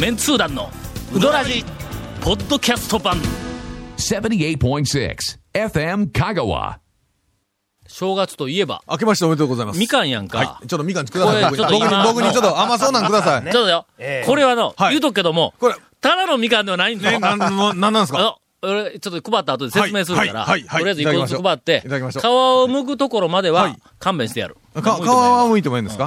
メンツー団のウドラジポッドキャスト版78.6 FM Kagawa. 正月といえば明けましておめでとうございます。みかんやんか、はい。ちょっとみかんください。これちょっと今僕にちょっと甘そうなんください。ちょっとよ、これはの、はい言うとくけどもこれ、ただのみかんではないんだね、よ。なん、なんなんなんですか？俺、ちょっと配った後で説明するから、はいはいはいとりあえず一個ずつ配って、いただきましょう皮を剥くところまでは、はい勘弁してやる。か、皮は剥いてもいいんですか？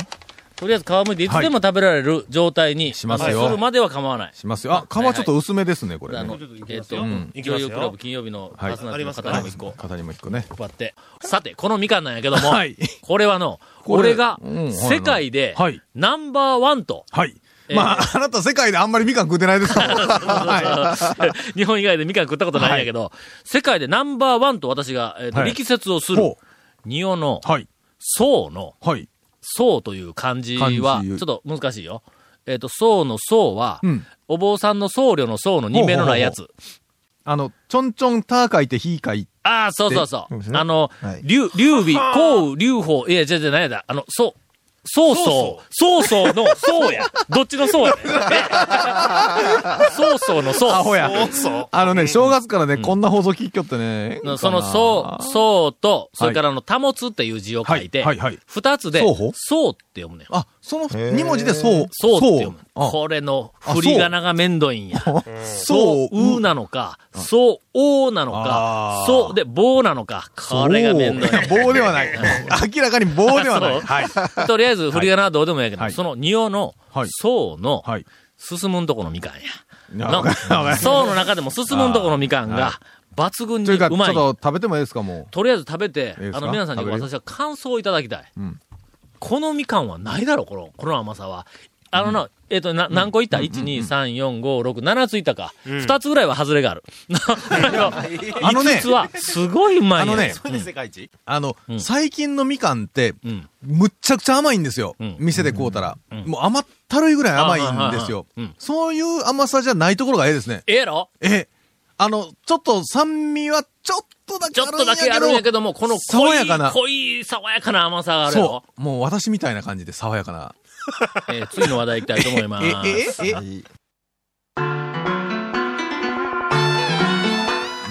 とりあえず皮剥いていつでも食べられる状態に、しますよするまでは構わない。しますよ。あ、皮ちょっと薄めですね、これあのね。、えっと、ん女優クラブ金曜日のパーソナリティの方にも一個肩にも一個ね。配って。さて、このみかんなんやけども、はいこれはの、これ俺が世界ではいナンバーワンと、はい。えーまあ、あなた世界であんまりみかん食うてないですから。は 日本以外でみかん食ったことないんやけど、世界でナンバーワンと私が、えっとはい力説をすい。るほ、仁王のう。はい。宋の、はい。宋という漢字漢は、ち字ょっと難しいよ。えっ、と、宋の宋は、うんお坊さんの僧侶の僧の人名のないやつ。あの、ちょんちょんた書いてひ書いて。ああ、そうそうそう。ねあのはい、劉、劉備、項羽、劉邦、いや、違う違う、何やだ。あの、そう。曹操、曹操の曹や。どっちの曹やね。曹操の曹。アホや。あのね、正月からね、こんな放送聞きよってね。その、そう、そうと、それからあの、保つっていう字を書いてはいはいはい、二つでそうって読むねん。あ、その二文字でそう。そうって読む。あこれの振り仮名がめんどいんや。そそう、うなのか、そう、おなのかそう、で、棒なのか。これがめんどい。棒ではない。明らかに棒ではない。はい。とりあえず振り仮名はどうでもいいけど、はいその仁王のはい、そうの、はい。進むんとこのみかんや。そうの中でも進むんとこのみかんはが、抜群にというか、ちょっうまい。と食べてもいいですか、もとりあえず食べてあの、皆さんに私は感想をいただきたい。んこのみかんはないだろ、この、この甘さは。あのな、えっ、と、な、何個いった ?1、2、3、4、5、6、7ついったか。2つぐらいは外れがある。あのね5つは、すごいうまいあのね、世界一あのん、最近のみかんって、うん。むっちゃくちゃ甘いんですよん。店で買うたらん。もう甘ったるいぐらい甘いんですよ。そういう甘さじゃないところがええですね。ええやろ？ええ。あの、ちょっと酸味はちょっとだけちょっあるんやけど。とだけあるんやけども、この濃い、爽やかな濃い、爽やかな甘さがあるやろそう。もう私みたいな感じで爽やかな。えー次の話題いきたいと思います。え、え、え、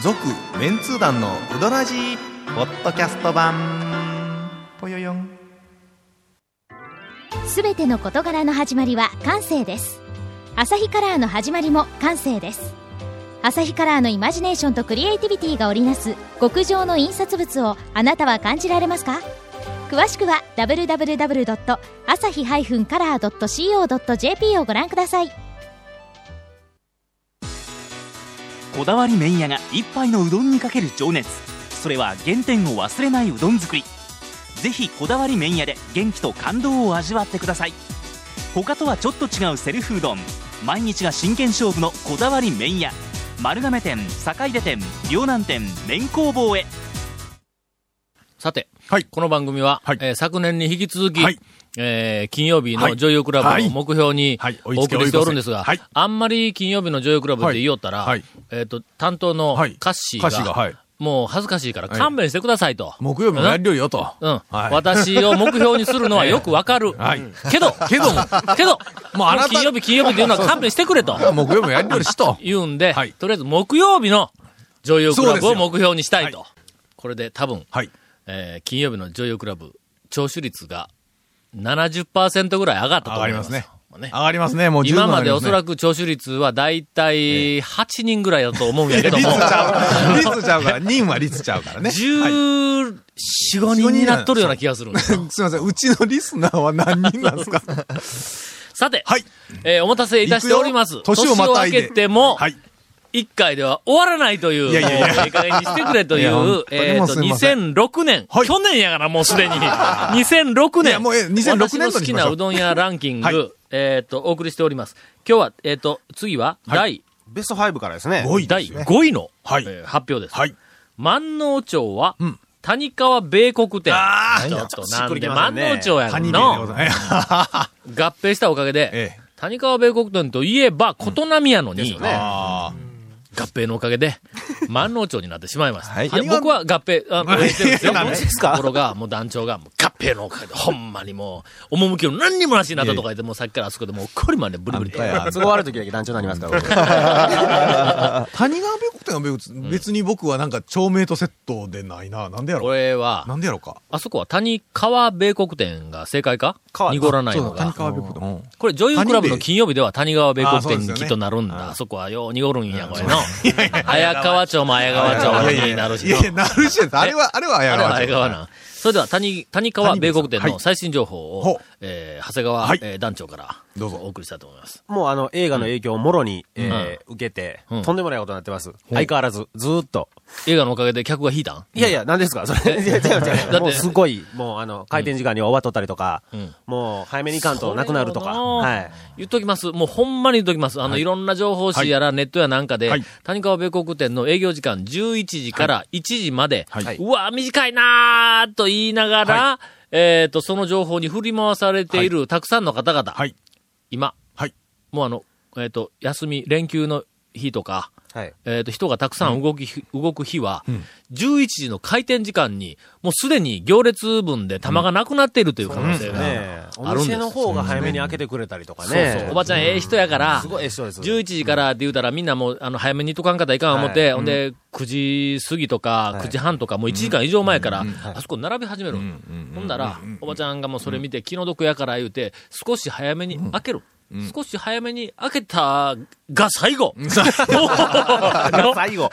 続、メンツー団のうどらじポッドキャスト版ぽよよんすべての事柄の始まりは感性ですアサヒカラーの始まりも感性ですアサヒカラーのイマジネーションとクリエイティビティが織りなす極上の印刷物をあなたは感じられますか？詳しくは www.asahi-color.co.jp をご覧ください。こだわり麺屋が一杯のうどんにかける情熱。それは原点を忘れないうどん作り。ぜひこだわり麺屋で元気と感動を味わってください。他とはちょっと違うセルフうどん。毎日が真剣勝負のこだわり麺屋。丸亀店坂出店両南店麺工房へ。さて、はい。この番組は、はい。えー昨年に引き続き、はい。えー金曜日はい。の女優クラブを目標にはい。お送りしておるんですが、はい。あんまり金曜日の女優クラブって言いよったら、えっ、と、担当のはい。カッシーが、もう恥ずかしいから勘弁してくださいと。木曜日もやるよよと。うん、はい私を目標にするのは よくわかる。はいけど、けども、けど、もうあなた金曜日、金曜日っていうのは勘弁してくれと。木曜日もやるよりしと。言うんで、はいとりあえず木曜日の女優クラブを目標にしたいと。はこれで多分、はい。えー金曜日の女優クラブ、聴取率が70%ぐらい上がったと思います。上がりますねもうね。上がりますね、もう十分今までおそらく。く聴取率はだいたい8人ぐらいだと思うんやけど率も、ちゃう。率ちゃうから。人は率ちゃうからね。はい14、5人になっとるような気がするんですよ。すみません、うちのリスナーは何人なんですか？さて、はい。えーお待たせいたしております。年をまたいで。けても、はい。1回では終わらないという、いやいやいにしてくれという、えっ、と、もうすいませ2006年、はい。去年やからもうすでに、2006年、いやもうええ2006年私の好きなうどん屋ランキング、はいえっ、と、お送りしております。今日は、えっ、と、次は、第、ベスト5からですね。5位ね。5位の、はいえー発表です。はい。万能町は、うん谷川米国店。あちょっとなんでしっくりきませ万能町やカニの。合併したおかげで、ええ。谷川米国店といえば、琴波やのに、ですよねあ合併のおかげで、万能町になってしまいました。はいいや、僕は合併、あ、合併ですよ。何ですか？ところが、もう団長が、もう合平のおかほんまにもう、趣の何にもなしになったとか言って、もうさっきからあそこでもう、こりまでブリブリと。都合悪い時だけ団長になりますから僕。谷川米国店は別別に僕はなんか町名とセットでないな。なんでやろこれは、なんでやろか。あそこは谷川米国店が正解か？川濁らないのそうだ、谷が。川米国店。うんこれ女優クラブの金曜日では谷川米国店にきっとなるんだ。あそこはよう濁るんや、これの。綾川町も綾川町になるしのいやいや、なるしです。あれは、あれは綾あれは川町。綾川なん。それでは谷、谷川米国店はい。の最新情報を、ほう。えー長谷川、はい。えー団長からどうぞ。お送りしたいと思います。もうあの映画の影響をもろに、えー受けて、うん。とんでもないことになってます。相変わらず、ずーっと。映画のおかげで客が引いたん？いやいや、何ですか？それ。違う違うだってもうすごい、もうあの、開店時間には終わっとったりとか、ん。もう早めに行かんとな。くなるとか。はい。言っときます。もうほんまに言っときます。あの、い、ろんな情報誌やらネットやなんかで、はい。谷川米国店の営業時間11時から1時まで、はい。うわ、短いなーと言いながら、えっ、と、その情報に振り回されているたくさんの方々、はい。今、はい。もうあの、えっ、と、休み、連休の日とか、はい。えっ、と、人がたくさん動き、動く日は、11時の開店時間に、もうすでに行列分で玉がなくなっているという可能性があるんです。店の方が早めに開けてくれたりとかそうね。そう。おばちゃんええ人やから、すごいええ人です。11時からって言うたらみんなもう、あの、早めに行っとかんかったらいかん思って、はいほんで、9時過ぎとか、はい。9時半とか、もう1時間以上前から、あそこ並び始める。ん。ほんだら、おばちゃんがもうそれ見て気の毒やから言うて、少し早めに開ける。少し早めに開けたが最後。の最後。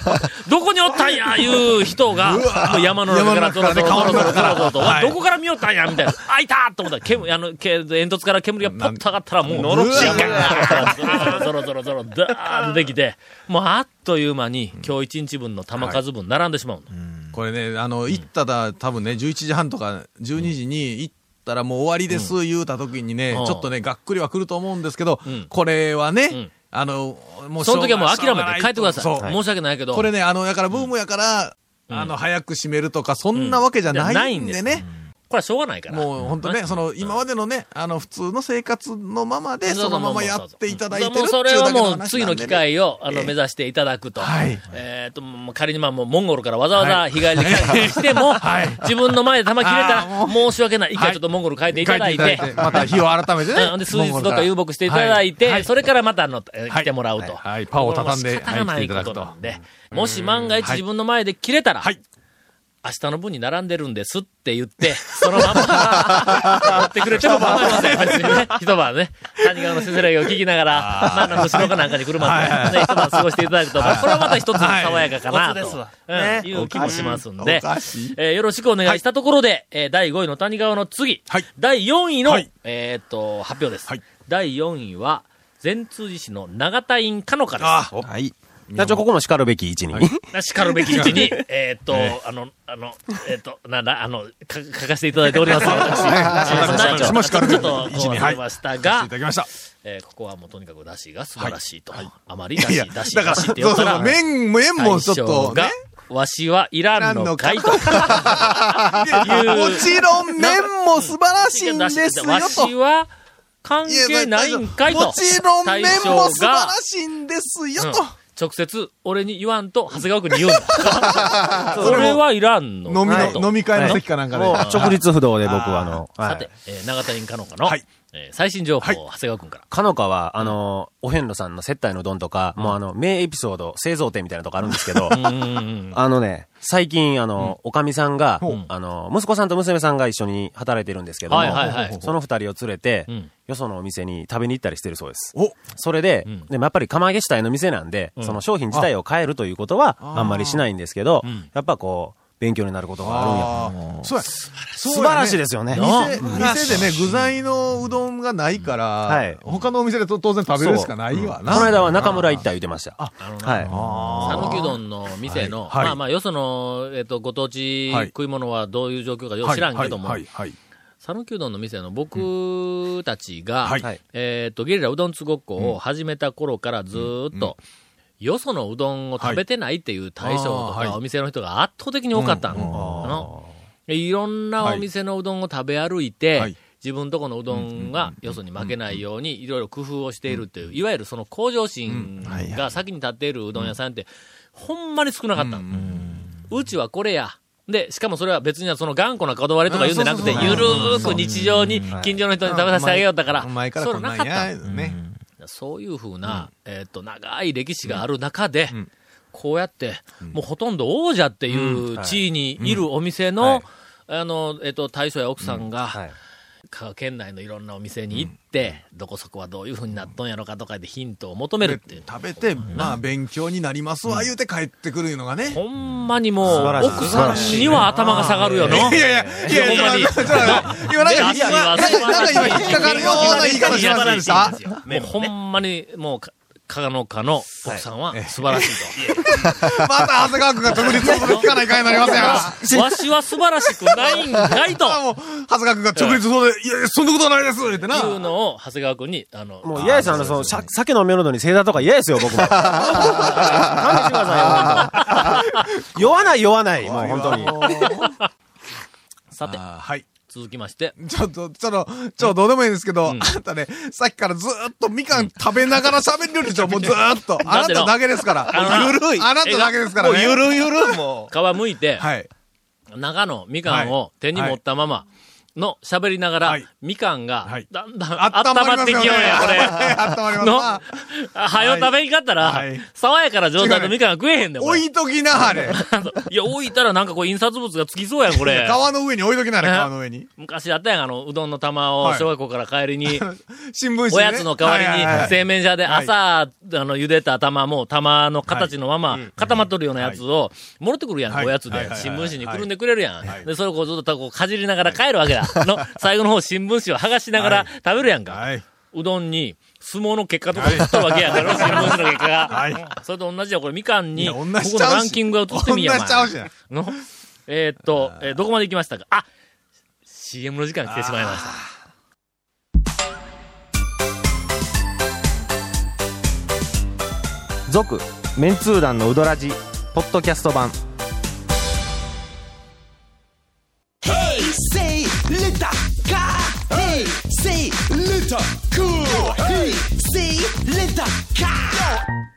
どこにおったんやいう人が、山の中からゾロゾロゾロゾロゾロと、はいどこから見よったんやみたいな。開いたと思ったら、煙、あの、け煙突から煙がパッと上がったら、もう、のろしがーゾロゾロゾロダーッとできて、もうあっという間に、今日一日分の玉数分並んでしまうの。これね、あの、行ったら、多分ね、11時半とか12時に行ったらもう終わりです、言うた時にね、うん。ちょっとね、がっくりは来ると思うんですけどうん、これはねん、あの、もうその時はもう諦めて帰ってください。申し訳ないけど。これね、あの、だからブームやから、あの、早く閉めるとか、そんなわけじゃないんでね。これはしょうがないから。もう本当ね、その、今までのね、あの、普通の生活のままで、そのままやっていただいてるもうそれをもう次の機会会を、あの、目指していただくと。はい。えっと、仮にまあもうモンゴルからわざわざ日帰りで帰ってしても、自分の前で玉切れたら申し訳ない。一回ちょっとモンゴル帰っていただいて、また日を改めてね。うん。で、数日どっか遊牧していただいて、はい。それからまたあの、来てもらうと。はい。はい。パンを畳んでこれも仕方がないこと。なんで、もし万が一自分の前で切れたら、はい明日の分に並んでるんですって言って、そのまま、持ってくれても構いません。別にね、一晩ね、谷川のせせらぎを聞きながら、まあ、なんか後ろかなんかに車で、ね、一晩過ごしていただくと、まあこれはまた一つ爽やかかなと、うんいう気もしますんで。えーよろしくお願いしたところで、えー第5位の谷川の次、はい。第4位の、はい。えーっと、発表です。はい。第4位は、善通寺市の長田院かのかです。あはい。団長、ここも叱るべき位置に。なしかるべき位置に、えーっと、あの、あの、えーっと、なんだ、あの、か書かせていただいております。私、私私もしかるべきちょっと、位置にこう忘れましたがいた、だきました。えーここはもうとにかく出汁が素晴らしいと。あまり出いや汁、出汁、だから、出汁って言そうそうそう、ったら、麺、麺もちょっとね。わしはいらんのかいと。もちろん麺も素晴らしいんですよわしと。は関係ないんかいと。もちろん麺も素晴らがしいんですようんと。直接、俺に言わんと、長谷川君に言うんだ。それはいらんの。飲み飲み会の席かなんかで。直立不動で僕はあの、はい。さて、えー長谷かのかの、はいえー最新情報、はい。長谷川君から。かのかは、あの、お遍路さんの接待の丼とか、もうあの、名エピソード、製造店みたいなとこあるんですけど、うんうんうん あのね、最近、あの、おかみさんがほう、あの、息子さんと娘さんが一緒に働いてるんですけども、その二人を連れてうん、よそのお店に食べに行ったりしてるそうです。お、それで、ん。でもやっぱり釜揚げ主体の店なんで、その商品自体を変えるということはあんまりしないんですけど、やっぱこう、勉強になることがあるんや。そうや。素晴らしいですよね。店店でね、具材のうどんがないから、はい。他のお店でと当然食べるしかないわな。この間は中村行った言ってました。あはい。讃岐うどんの店の、まあまあ、よその、えっ、と、ご当地はい。食い物はどういう状況かよくはい知らんけども、はい、はい。讃岐うどんの店の僕たちが、えっ、と、ゲリラうどんつごっこを始めた頃からずーっと、よそのうどんを食べてないっていう対象とかお店の人が圧倒的に多かったの。いろんなお店のうどんを食べ歩いて、はい。自分とこのうどんがよそに負けないようにいろいろ工夫をしているっていう、いわゆるその向上心が先に立っているうどん屋さんって、ほんまに少なかったの。うちはこれや。で、しかもそれは別にはその頑固なこだわりとか言うんじゃなくて、ゆるーく日常に近所の人に食べさせてあげようだから、前からそれなかった。そういうふうな、えっ、と、長い歴史がある中で、こうやって、もうほとんど王者っていう地位にいるお店の、はい。あの、えっ、と、大将や奥さんが、はい。香川県内のいろんなお店に行って、どこそこはどういうふうになっとんやろかとかでヒントを求めるっていう。食べて、まあ、勉強になりますわ、言うて帰ってくるのがね。ほんまにもう、奥さんには頭が下がるよの。いやいやいや、いやいや、ほんまに。今なんか今引っかかるような言い方しませんでしたもうほんまに、もうか、かがのかの奥さんは素晴らしい また長谷川君が独立する聞かないかいになりますやん。と。わしは素晴らしくないんかいと。もう、長谷川君が直立そうで、いやいや、そんなことはないです言ってな。いうのを、長谷川君に、あの、もう嫌ですよ、あの、その、さ酒飲めるのに正座とか嫌ですよ、僕も。勘弁してくださいよ、酔わない、酔わない、もう本当に。さて、はい。続きまして、ちょっと、ちょっと、ちょ、どうでもいいんですけど、あんたね、さっきからずーっとみかん食べながら喋るでし ょ、もうずーっと。あなただけですから。ゆるい。あなただけですからね。ゆるゆる、も 皮むいて、はい。中のみかんを手に持ったままの喋りながら、はいみかんがはい、だんだん温温まってきようや、これ。温まりますのな。はよ食べんかったら、はい爽やかな状態のみかんが食えへんねん、これ。置いときなはれ。いや、置いたらなんかこう印刷物がつきそうやん、これ。川の上に置いときなはれ、え？川の上に。昔あったやん、あの、うどんの玉をはい小学校から帰りに、新聞紙ね。おやつの代わりに製麺所ではい朝、あの、茹でた玉も玉の形のまま固まっとるようなやつを、もろってくるやん、はい。おやつで。新聞紙にくるんでくれるやはい。ん。で、それをこうずっとこうかじりながら帰るわけだ。の、最後の方新聞紙を剥がしながらはい。食べるやんか。はい。うどんに、相撲の結果とか映ったわけやから、新聞紙の結果が。はい。それと同じや、これみかんに、ここのランキングが映ってみや、同じちゃうし。お前の、えーっと、えーどこまで行きましたか？あ !CM の時間来てしまいました。メンツー弾のうどらじポッドキャスト版。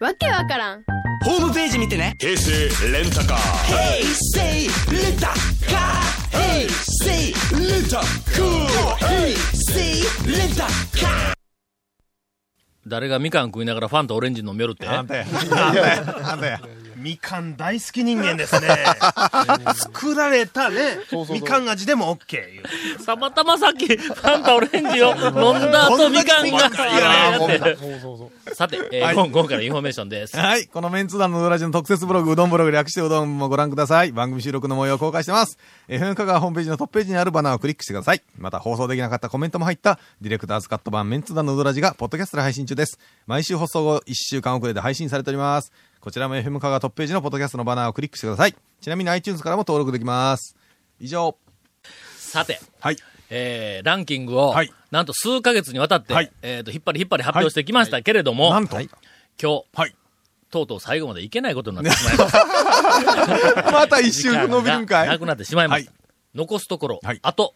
わけわからん。ホームページ見てね。平成レンタカー平成レタカー平成レタカー平成レタカー誰がみかん食いながらファンとオレンジ飲めるって？あんたや。あんたや。あんたや。みかん大好き人間ですね。作られたね、みかん味でも OK いう。たまたまさっき、ファンタオレンジを飲んだ後、みかんが、やってさて、えーはい今今回のインフォメーションです。はい。このメンツ団のうどらじの特設ブログ、うどんブログ略してうどんもご覧ください。番組収録の模様を公開してます。FM 香川ホームページのトップページにあるバナーをクリックしてください。また放送できなかったコメントも入った、ディレクターズカット版メンツ団のうどらじが、ポッドキャストで配信中です。毎週放送後、1週間遅れで配信されております。こちらも FM 香川トップページのポッドキャストのバナーをクリックしてください。ちなみに iTunes からも登録できます。以上。さて、はい。えー、ランキングを、はいなんと数ヶ月にわたって、はいえっ、と、引っ張り引っ張り発表してきましたけれども、なんと？今日、はい。とうとう最後までいけないことになってしまいました。また一周伸びるんかい？なくなってしまいました。はい残すところ、はいあと、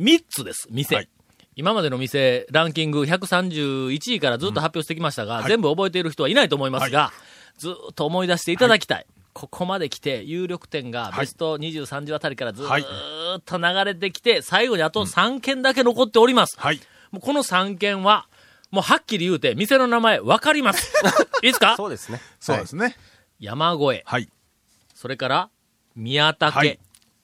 3つです、店。はい今までの店、ランキング131位からずっと発表してきましたが、はい全部覚えている人はいないと思いますが、ずっと思い出していただきたい。ここまで来て、有力点がはいベスト23時あたりからずはいーっと流れてきて、最後にあと3件だけ残っております。はい。もうこの3件は、もうはっきり言うて、店の名前分かります。いいですか？そうですね。そうですね。山越え、はい。それから宮武、はい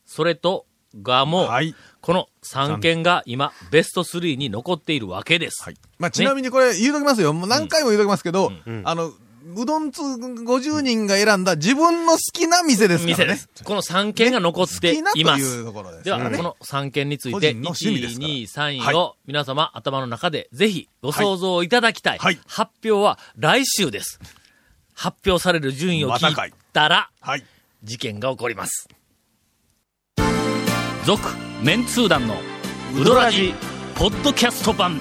それと蒲生、はい。この3件が今、ベスト3に残っているわけです。はい。まあ、ちなみにこれ言うときますよ。もう何回も言うときますけど、あの、うどん通50人が選んだ自分の好きな店ですからね。店です。この3件が残って好きなといまいうす。ところですでは。この3件について、個人の趣味です1、から2、3はい位を皆様頭の中でぜひご想像いただきたい。はい発表は来週です。発表される順位を聞いたら、はい。事件が起こります。続、メンツー団のウドラジ、ポッドキャスト版。